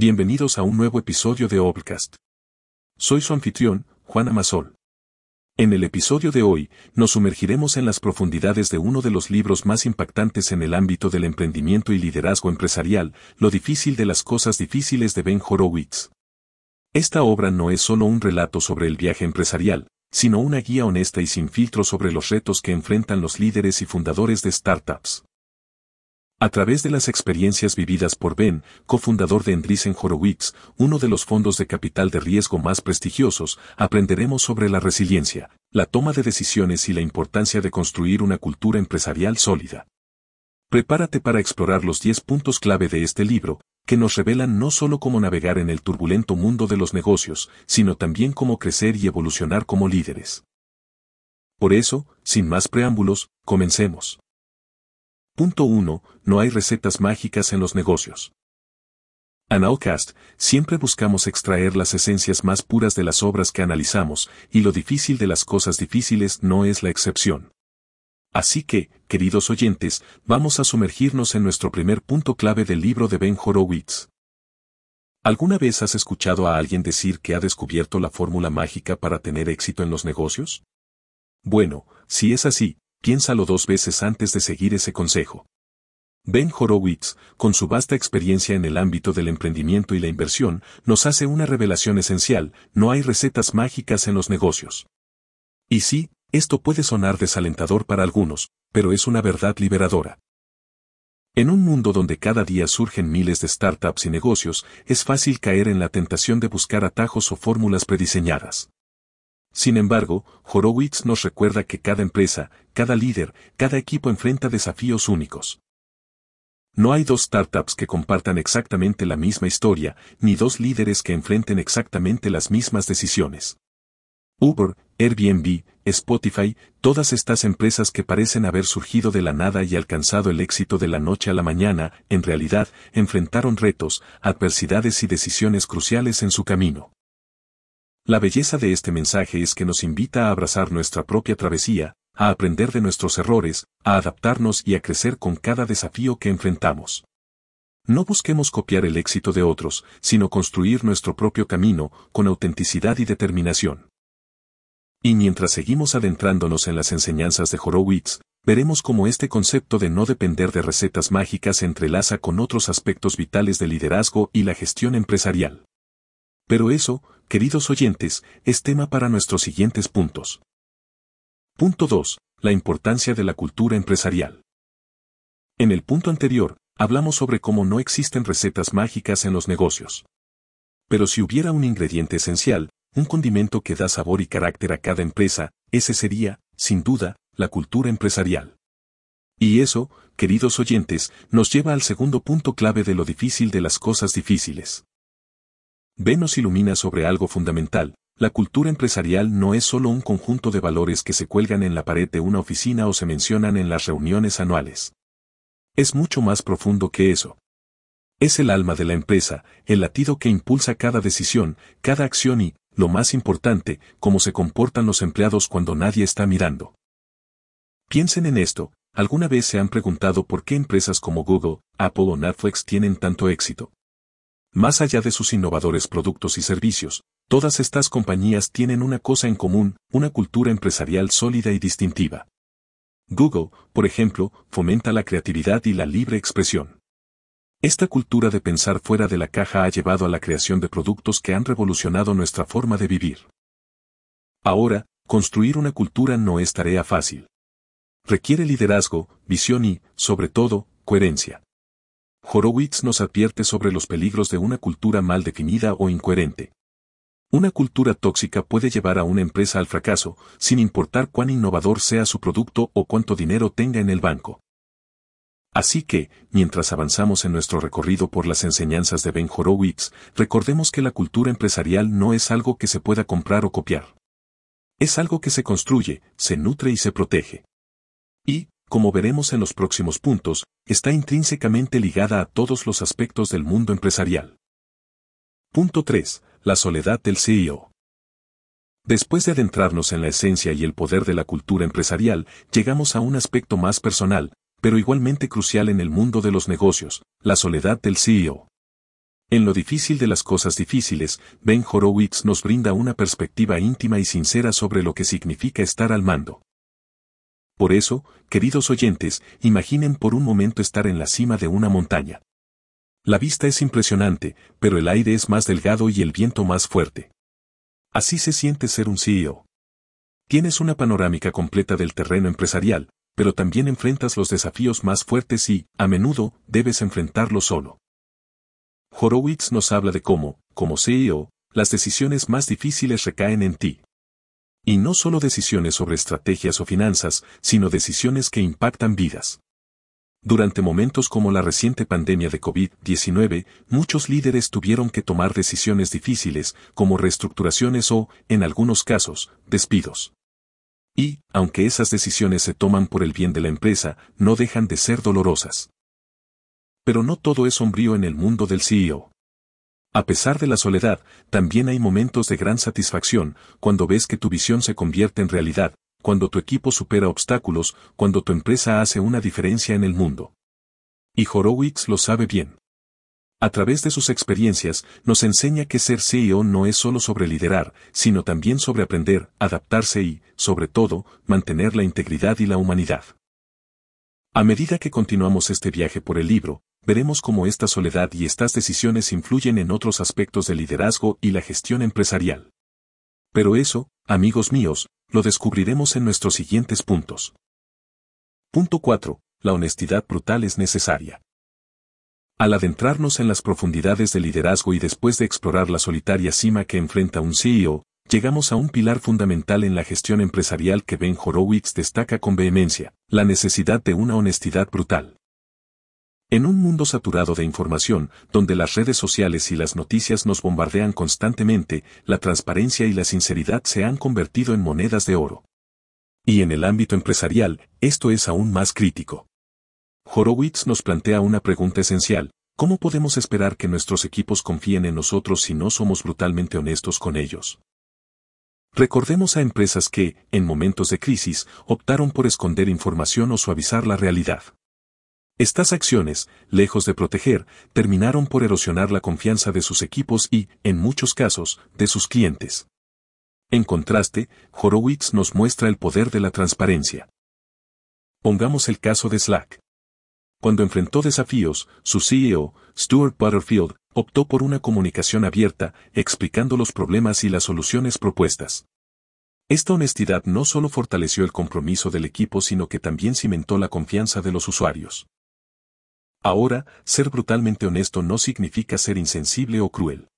Bienvenidos a un nuevo episodio de Obcast. Soy su anfitrión, Juan Amasol. En el episodio de hoy, nos sumergiremos en las profundidades de uno de los libros más impactantes en el ámbito del emprendimiento y liderazgo empresarial, Lo difícil de las cosas difíciles de Ben Horowitz. Esta obra no es solo un relato sobre el viaje empresarial, sino una guía honesta y sin filtro sobre los retos que enfrentan los líderes y fundadores de startups. A través de las experiencias vividas por Ben, cofundador de Andreessen Horowitz, uno de los fondos de capital de riesgo más prestigiosos, aprenderemos sobre la resiliencia, la toma de decisiones y la importancia de construir una cultura empresarial sólida. Prepárate para explorar los 10 puntos clave de este libro, que nos revelan no solo cómo navegar en el turbulento mundo de los negocios, sino también cómo crecer y evolucionar como líderes. Por eso, sin más preámbulos, comencemos. Punto 1. No hay recetas mágicas en los negocios. En Outcast, siempre buscamos extraer las esencias más puras de las obras que analizamos, y lo difícil de las cosas difíciles no es la excepción. Así que, queridos oyentes, vamos a sumergirnos en nuestro primer punto clave del libro de Ben Horowitz. ¿Alguna vez has escuchado a alguien decir que ha descubierto la fórmula mágica para tener éxito en los negocios? Bueno, si es así, piénsalo dos veces antes de seguir ese consejo. Ben Horowitz, con su vasta experiencia en el ámbito del emprendimiento y la inversión, nos hace una revelación esencial, no hay recetas mágicas en los negocios. Y sí, esto puede sonar desalentador para algunos, pero es una verdad liberadora. En un mundo donde cada día surgen miles de startups y negocios, es fácil caer en la tentación de buscar atajos o fórmulas prediseñadas. Sin embargo, Horowitz nos recuerda que cada empresa, cada líder, cada equipo enfrenta desafíos únicos. No hay dos startups que compartan exactamente la misma historia, ni dos líderes que enfrenten exactamente las mismas decisiones. Uber, Airbnb, Spotify, todas estas empresas que parecen haber surgido de la nada y alcanzado el éxito de la noche a la mañana, en realidad, enfrentaron retos, adversidades y decisiones cruciales en su camino. La belleza de este mensaje es que nos invita a abrazar nuestra propia travesía, a aprender de nuestros errores, a adaptarnos y a crecer con cada desafío que enfrentamos. No busquemos copiar el éxito de otros, sino construir nuestro propio camino, con autenticidad y determinación. Y mientras seguimos adentrándonos en las enseñanzas de Horowitz, veremos cómo este concepto de no depender de recetas mágicas se entrelaza con otros aspectos vitales del liderazgo y la gestión empresarial. Pero eso, queridos oyentes, es tema para nuestros siguientes puntos. Punto 2. La importancia de la cultura empresarial. En el punto anterior, hablamos sobre cómo no existen recetas mágicas en los negocios. Pero si hubiera un ingrediente esencial, un condimento que da sabor y carácter a cada empresa, ese sería, sin duda, la cultura empresarial. Y eso, queridos oyentes, nos lleva al segundo punto clave de lo difícil de las cosas difíciles. Ben nos ilumina sobre algo fundamental, la cultura empresarial no es solo un conjunto de valores que se cuelgan en la pared de una oficina o se mencionan en las reuniones anuales. Es mucho más profundo que eso. Es el alma de la empresa, el latido que impulsa cada decisión, cada acción y, lo más importante, cómo se comportan los empleados cuando nadie está mirando. Piensen en esto, ¿alguna vez se han preguntado por qué empresas como Google, Apple o Netflix tienen tanto éxito? Más allá de sus innovadores productos y servicios, todas estas compañías tienen una cosa en común, una cultura empresarial sólida y distintiva. Google, por ejemplo, fomenta la creatividad y la libre expresión. Esta cultura de pensar fuera de la caja ha llevado a la creación de productos que han revolucionado nuestra forma de vivir. Ahora, construir una cultura no es tarea fácil. Requiere liderazgo, visión y, sobre todo, coherencia. Horowitz nos advierte sobre los peligros de una cultura mal definida o incoherente. Una cultura tóxica puede llevar a una empresa al fracaso, sin importar cuán innovador sea su producto o cuánto dinero tenga en el banco. Así que, mientras avanzamos en nuestro recorrido por las enseñanzas de Ben Horowitz, recordemos que la cultura empresarial no es algo que se pueda comprar o copiar. Es algo que se construye, se nutre y se protege. Y, como veremos en los próximos puntos, está intrínsecamente ligada a todos los aspectos del mundo empresarial. Punto 3. La soledad del CEO. Después de adentrarnos en la esencia y el poder de la cultura empresarial, llegamos a un aspecto más personal, pero igualmente crucial en el mundo de los negocios, la soledad del CEO. En lo difícil de las cosas difíciles, Ben Horowitz nos brinda una perspectiva íntima y sincera sobre lo que significa estar al mando. Por eso, queridos oyentes, imaginen por un momento estar en la cima de una montaña. La vista es impresionante, pero el aire es más delgado y el viento más fuerte. Así se siente ser un CEO. Tienes una panorámica completa del terreno empresarial, pero también enfrentas los desafíos más fuertes y, a menudo, debes enfrentarlos solo. Horowitz nos habla de cómo, como CEO, las decisiones más difíciles recaen en ti. Y no solo decisiones sobre estrategias o finanzas, sino decisiones que impactan vidas. Durante momentos como la reciente pandemia de COVID-19, muchos líderes tuvieron que tomar decisiones difíciles, como reestructuraciones o, en algunos casos, despidos. Y, aunque esas decisiones se toman por el bien de la empresa, no dejan de ser dolorosas. Pero no todo es sombrío en el mundo del CEO. A pesar de la soledad, también hay momentos de gran satisfacción, cuando ves que tu visión se convierte en realidad, cuando tu equipo supera obstáculos, cuando tu empresa hace una diferencia en el mundo. Y Horowitz lo sabe bien. A través de sus experiencias, nos enseña que ser CEO no es solo sobre liderar, sino también sobre aprender, adaptarse y, sobre todo, mantener la integridad y la humanidad. A medida que continuamos este viaje por el libro, veremos cómo esta soledad y estas decisiones influyen en otros aspectos del liderazgo y la gestión empresarial. Pero eso, amigos míos, lo descubriremos en nuestros siguientes puntos. Punto 4. La honestidad brutal es necesaria. Al adentrarnos en las profundidades del liderazgo y después de explorar la solitaria cima que enfrenta un CEO, llegamos a un pilar fundamental en la gestión empresarial que Ben Horowitz destaca con vehemencia, la necesidad de una honestidad brutal. En un mundo saturado de información, donde las redes sociales y las noticias nos bombardean constantemente, la transparencia y la sinceridad se han convertido en monedas de oro. Y en el ámbito empresarial, esto es aún más crítico. Horowitz nos plantea una pregunta esencial, ¿cómo podemos esperar que nuestros equipos confíen en nosotros si no somos brutalmente honestos con ellos? Recordemos a empresas que, en momentos de crisis, optaron por esconder información o suavizar la realidad. Estas acciones, lejos de proteger, terminaron por erosionar la confianza de sus equipos y, en muchos casos, de sus clientes. En contraste, Horowitz nos muestra el poder de la transparencia. Pongamos el caso de Slack. Cuando enfrentó desafíos, su CEO, Stuart Butterfield, optó por una comunicación abierta, explicando los problemas y las soluciones propuestas. Esta honestidad no solo fortaleció el compromiso del equipo, sino que también cimentó la confianza de los usuarios. Ahora, ser brutalmente honesto no significa ser insensible o cruel.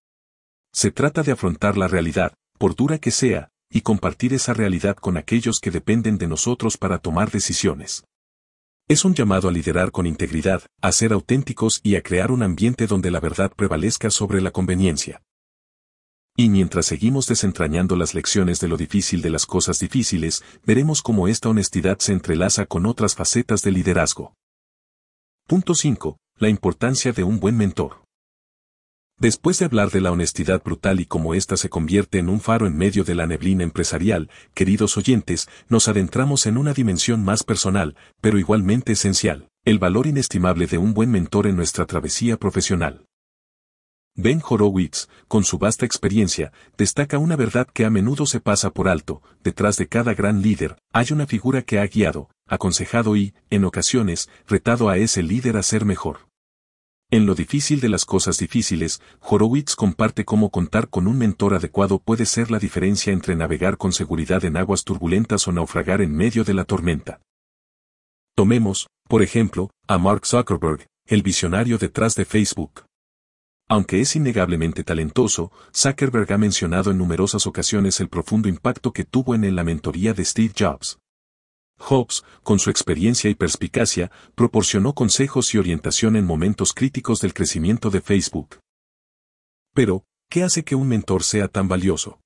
Se trata de afrontar la realidad, por dura que sea, y compartir esa realidad con aquellos que dependen de nosotros para tomar decisiones. Es un llamado a liderar con integridad, a ser auténticos y a crear un ambiente donde la verdad prevalezca sobre la conveniencia. Y mientras seguimos desentrañando las lecciones de lo difícil de las cosas difíciles, veremos cómo esta honestidad se entrelaza con otras facetas del liderazgo. Punto 5. La importancia de un buen mentor. Después de hablar de la honestidad brutal y cómo ésta se convierte en un faro en medio de la neblina empresarial, queridos oyentes, nos adentramos en una dimensión más personal, pero igualmente esencial, el valor inestimable de un buen mentor en nuestra travesía profesional. Ben Horowitz, con su vasta experiencia, destaca una verdad que a menudo se pasa por alto, detrás de cada gran líder, hay una figura que ha guiado, aconsejado y, en ocasiones, retado a ese líder a ser mejor. En lo difícil de las cosas difíciles, Horowitz comparte cómo contar con un mentor adecuado puede ser la diferencia entre navegar con seguridad en aguas turbulentas o naufragar en medio de la tormenta. Tomemos, por ejemplo, a Mark Zuckerberg, el visionario detrás de Facebook. Aunque es innegablemente talentoso, Zuckerberg ha mencionado en numerosas ocasiones el profundo impacto que tuvo en la mentoría de Steve Jobs. Hobbes, con su experiencia y perspicacia, proporcionó consejos y orientación en momentos críticos del crecimiento de Facebook. Pero, ¿qué hace que un mentor sea tan valioso?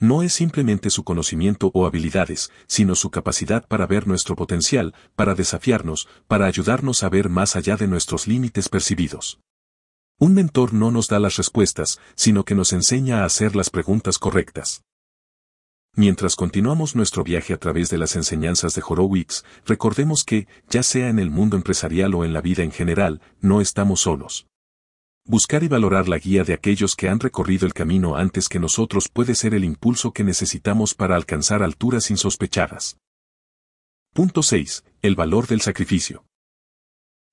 No es simplemente su conocimiento o habilidades, sino su capacidad para ver nuestro potencial, para desafiarnos, para ayudarnos a ver más allá de nuestros límites percibidos. Un mentor no nos da las respuestas, sino que nos enseña a hacer las preguntas correctas. Mientras continuamos nuestro viaje a través de las enseñanzas de Horowitz, recordemos que, ya sea en el mundo empresarial o en la vida en general, no estamos solos. Buscar y valorar la guía de aquellos que han recorrido el camino antes que nosotros puede ser el impulso que necesitamos para alcanzar alturas insospechadas. Punto 6. El valor del sacrificio.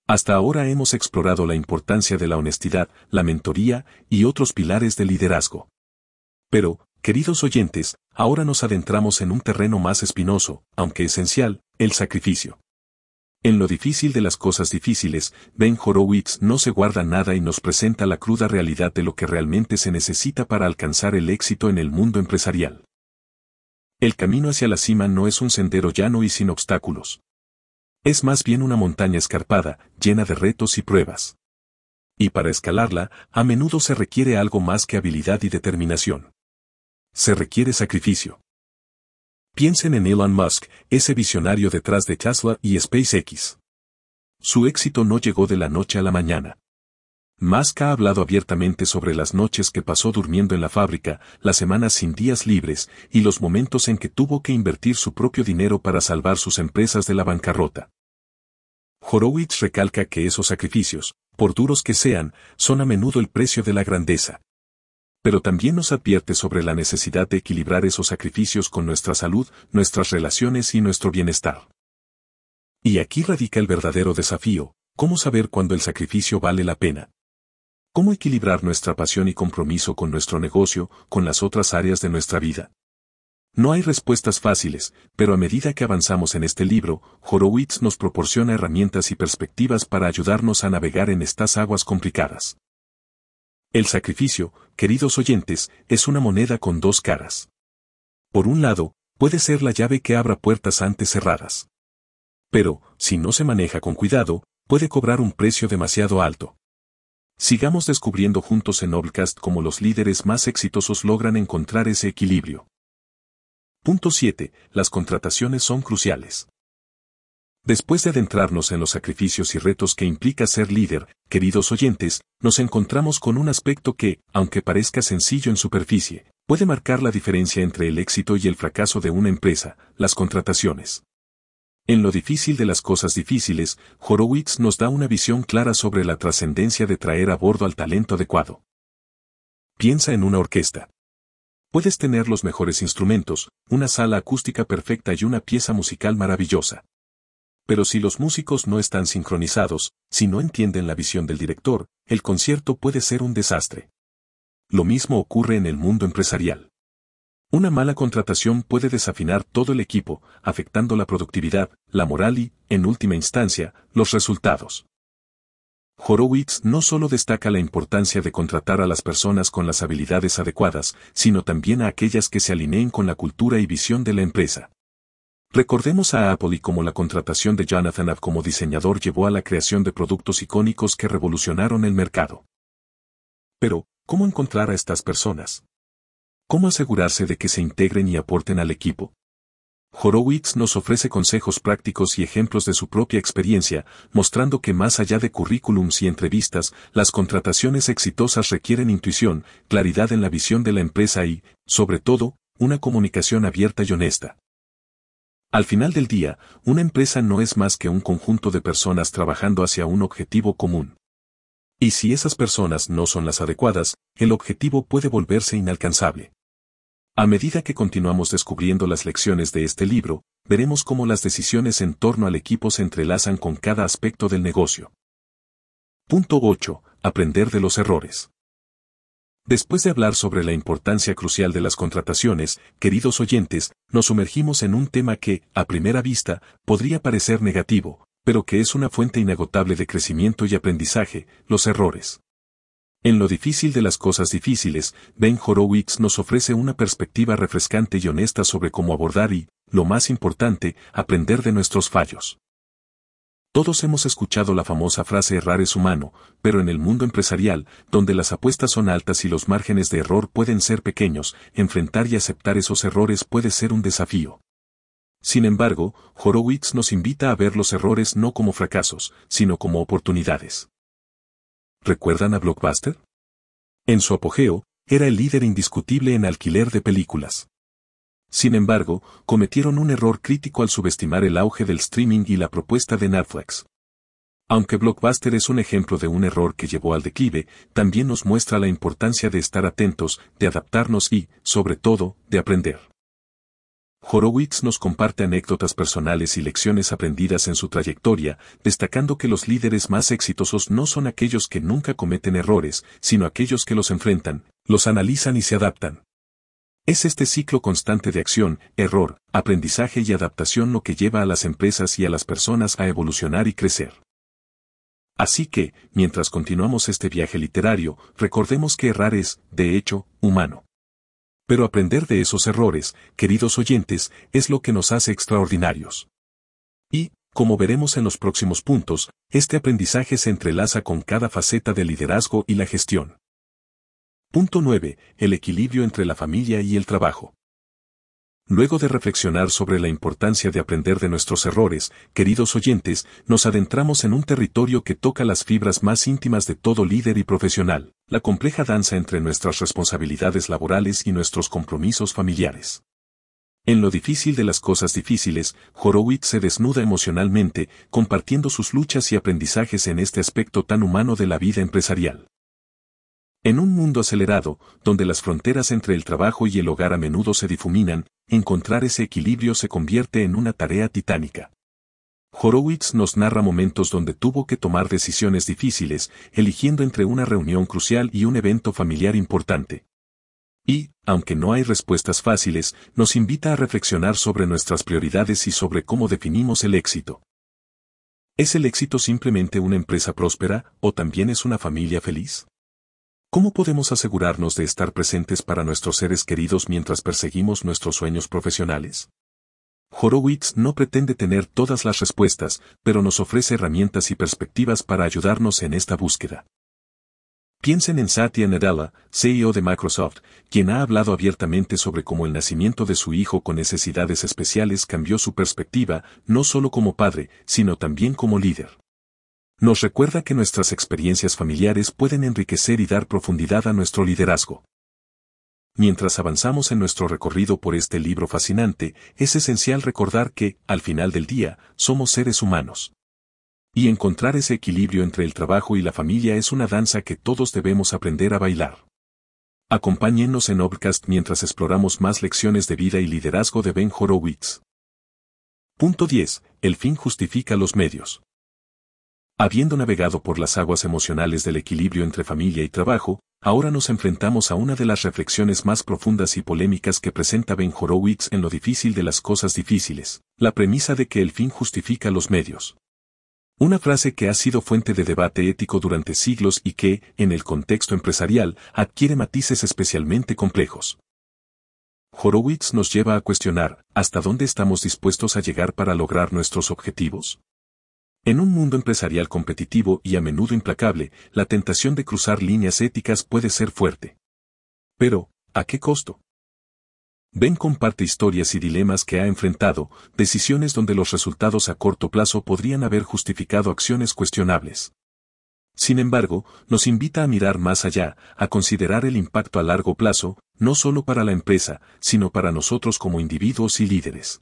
Hasta ahora hemos explorado la importancia de la honestidad, la mentoría y otros pilares del liderazgo. Pero, queridos oyentes, ahora nos adentramos en un terreno más espinoso, aunque esencial, el sacrificio. En lo difícil de las cosas difíciles, Ben Horowitz no se guarda nada y nos presenta la cruda realidad de lo que realmente se necesita para alcanzar el éxito en el mundo empresarial. El camino hacia la cima no es un sendero llano y sin obstáculos. Es más bien una montaña escarpada, llena de retos y pruebas. Y para escalarla, a menudo se requiere algo más que habilidad y determinación. Se requiere sacrificio. Piensen en Elon Musk, ese visionario detrás de Tesla y SpaceX. Su éxito no llegó de la noche a la mañana. Musk ha hablado abiertamente sobre las noches que pasó durmiendo en la fábrica, las semanas sin días libres y los momentos en que tuvo que invertir su propio dinero para salvar sus empresas de la bancarrota. Horowitz recalca que esos sacrificios, por duros que sean, son a menudo el precio de la grandeza pero también nos advierte sobre la necesidad de equilibrar esos sacrificios con nuestra salud, nuestras relaciones y nuestro bienestar. Y aquí radica el verdadero desafío, cómo saber cuándo el sacrificio vale la pena. ¿Cómo equilibrar nuestra pasión y compromiso con nuestro negocio, con las otras áreas de nuestra vida? No hay respuestas fáciles, pero a medida que avanzamos en este libro, Horowitz nos proporciona herramientas y perspectivas para ayudarnos a navegar en estas aguas complicadas. El sacrificio, queridos oyentes, es una moneda con dos caras. Por un lado, puede ser la llave que abra puertas antes cerradas. Pero, si no se maneja con cuidado, puede cobrar un precio demasiado alto. Sigamos descubriendo juntos en Noblecast cómo los líderes más exitosos logran encontrar ese equilibrio. Punto 7. Las contrataciones son cruciales. Después de adentrarnos en los sacrificios y retos que implica ser líder, queridos oyentes, nos encontramos con un aspecto que, aunque parezca sencillo en superficie, puede marcar la diferencia entre el éxito y el fracaso de una empresa, las contrataciones. En lo difícil de las cosas difíciles, Horowitz nos da una visión clara sobre la trascendencia de traer a bordo al talento adecuado. Piensa en una orquesta. Puedes tener los mejores instrumentos, una sala acústica perfecta y una pieza musical maravillosa. Pero si los músicos no están sincronizados, si no entienden la visión del director, el concierto puede ser un desastre. Lo mismo ocurre en el mundo empresarial. Una mala contratación puede desafinar todo el equipo, afectando la productividad, la moral y, en última instancia, los resultados. Horowitz no solo destaca la importancia de contratar a las personas con las habilidades adecuadas, sino también a aquellas que se alineen con la cultura y visión de la empresa. Recordemos a Apple y cómo la contratación de Jonathan Ive como diseñador llevó a la creación de productos icónicos que revolucionaron el mercado. Pero, ¿cómo encontrar a estas personas? ¿Cómo asegurarse de que se integren y aporten al equipo? Horowitz nos ofrece consejos prácticos y ejemplos de su propia experiencia, mostrando que más allá de currículums y entrevistas, las contrataciones exitosas requieren intuición, claridad en la visión de la empresa y, sobre todo, una comunicación abierta y honesta. Al final del día, una empresa no es más que un conjunto de personas trabajando hacia un objetivo común. Y si esas personas no son las adecuadas, el objetivo puede volverse inalcanzable. A medida que continuamos descubriendo las lecciones de este libro, veremos cómo las decisiones en torno al equipo se entrelazan con cada aspecto del negocio. Punto 8. Aprender de los errores. Después de hablar sobre la importancia crucial de las contrataciones, queridos oyentes, nos sumergimos en un tema que, a primera vista, podría parecer negativo, pero que es una fuente inagotable de crecimiento y aprendizaje, los errores. En lo difícil de las cosas difíciles, Ben Horowitz nos ofrece una perspectiva refrescante y honesta sobre cómo abordar y, lo más importante, aprender de nuestros fallos. Todos hemos escuchado la famosa frase errar es humano, pero en el mundo empresarial, donde las apuestas son altas y los márgenes de error pueden ser pequeños, enfrentar y aceptar esos errores puede ser un desafío. Sin embargo, Horowitz nos invita a ver los errores no como fracasos, sino como oportunidades. ¿Recuerdan a Blockbuster? En su apogeo, era el líder indiscutible en alquiler de películas. Sin embargo, cometieron un error crítico al subestimar el auge del streaming y la propuesta de Netflix. Aunque Blockbuster es un ejemplo de un error que llevó al declive, también nos muestra la importancia de estar atentos, de adaptarnos y, sobre todo, de aprender. Horowitz nos comparte anécdotas personales y lecciones aprendidas en su trayectoria, destacando que los líderes más exitosos no son aquellos que nunca cometen errores, sino aquellos que los enfrentan, los analizan y se adaptan. Es este ciclo constante de acción, error, aprendizaje y adaptación lo que lleva a las empresas y a las personas a evolucionar y crecer. Así que, mientras continuamos este viaje literario, recordemos que errar es, de hecho, humano. Pero aprender de esos errores, queridos oyentes, es lo que nos hace extraordinarios. Y, como veremos en los próximos puntos, este aprendizaje se entrelaza con cada faceta del liderazgo y la gestión. Punto 9. El equilibrio entre la familia y el trabajo. Luego de reflexionar sobre la importancia de aprender de nuestros errores, queridos oyentes, nos adentramos en un territorio que toca las fibras más íntimas de todo líder y profesional, la compleja danza entre nuestras responsabilidades laborales y nuestros compromisos familiares. En lo difícil de las cosas difíciles, Horowitz se desnuda emocionalmente, compartiendo sus luchas y aprendizajes en este aspecto tan humano de la vida empresarial. En un mundo acelerado, donde las fronteras entre el trabajo y el hogar a menudo se difuminan, encontrar ese equilibrio se convierte en una tarea titánica. Horowitz nos narra momentos donde tuvo que tomar decisiones difíciles, eligiendo entre una reunión crucial y un evento familiar importante. Y, aunque no hay respuestas fáciles, nos invita a reflexionar sobre nuestras prioridades y sobre cómo definimos el éxito. ¿Es el éxito simplemente una empresa próspera o también es una familia feliz? ¿Cómo podemos asegurarnos de estar presentes para nuestros seres queridos mientras perseguimos nuestros sueños profesionales? Horowitz no pretende tener todas las respuestas, pero nos ofrece herramientas y perspectivas para ayudarnos en esta búsqueda. Piensen en Satya Nadella, CEO de Microsoft, quien ha hablado abiertamente sobre cómo el nacimiento de su hijo con necesidades especiales cambió su perspectiva, no solo como padre, sino también como líder. Nos recuerda que nuestras experiencias familiares pueden enriquecer y dar profundidad a nuestro liderazgo. Mientras avanzamos en nuestro recorrido por este libro fascinante, es esencial recordar que, al final del día, somos seres humanos. Y encontrar ese equilibrio entre el trabajo y la familia es una danza que todos debemos aprender a bailar. Acompáñennos en Obcast mientras exploramos más lecciones de vida y liderazgo de Ben Horowitz. Punto 10. El fin justifica los medios. Habiendo navegado por las aguas emocionales del equilibrio entre familia y trabajo, ahora nos enfrentamos a una de las reflexiones más profundas y polémicas que presenta Ben Horowitz en lo difícil de las cosas difíciles, la premisa de que el fin justifica los medios. Una frase que ha sido fuente de debate ético durante siglos y que, en el contexto empresarial, adquiere matices especialmente complejos. Horowitz nos lleva a cuestionar, ¿hasta dónde estamos dispuestos a llegar para lograr nuestros objetivos? En un mundo empresarial competitivo y a menudo implacable, la tentación de cruzar líneas éticas puede ser fuerte. Pero, ¿a qué costo? Ben comparte historias y dilemas que ha enfrentado, decisiones donde los resultados a corto plazo podrían haber justificado acciones cuestionables. Sin embargo, nos invita a mirar más allá, a considerar el impacto a largo plazo, no solo para la empresa, sino para nosotros como individuos y líderes.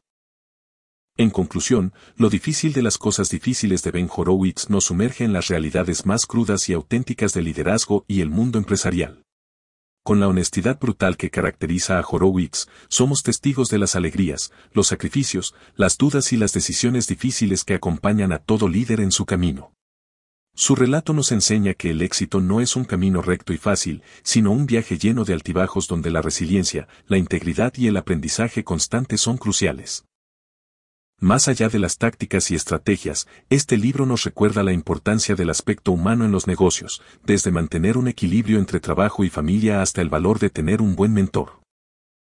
En conclusión, lo difícil de las cosas difíciles de Ben Horowitz nos sumerge en las realidades más crudas y auténticas del liderazgo y el mundo empresarial. Con la honestidad brutal que caracteriza a Horowitz, somos testigos de las alegrías, los sacrificios, las dudas y las decisiones difíciles que acompañan a todo líder en su camino. Su relato nos enseña que el éxito no es un camino recto y fácil, sino un viaje lleno de altibajos donde la resiliencia, la integridad y el aprendizaje constante son cruciales. Más allá de las tácticas y estrategias, este libro nos recuerda la importancia del aspecto humano en los negocios, desde mantener un equilibrio entre trabajo y familia hasta el valor de tener un buen mentor.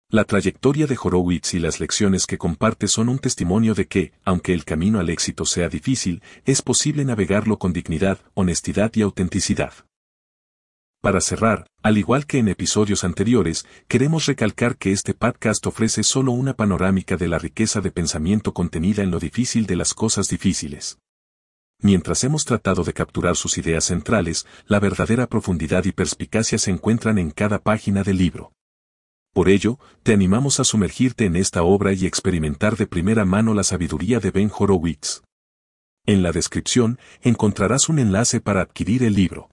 La trayectoria de Horowitz y las lecciones que comparte son un testimonio de que, aunque el camino al éxito sea difícil, es posible navegarlo con dignidad, honestidad y autenticidad. Para cerrar, al igual que en episodios anteriores, queremos recalcar que este podcast ofrece solo una panorámica de la riqueza de pensamiento contenida en lo difícil de las cosas difíciles. Mientras hemos tratado de capturar sus ideas centrales, la verdadera profundidad y perspicacia se encuentran en cada página del libro. Por ello, te animamos a sumergirte en esta obra y experimentar de primera mano la sabiduría de Ben Horowitz. En la descripción encontrarás un enlace para adquirir el libro.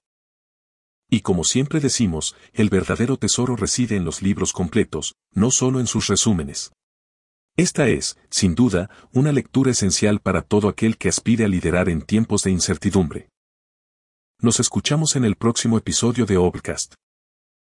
Y como siempre decimos, el verdadero tesoro reside en los libros completos, no solo en sus resúmenes. Esta es, sin duda, una lectura esencial para todo aquel que aspire a liderar en tiempos de incertidumbre. Nos escuchamos en el próximo episodio de Obcast.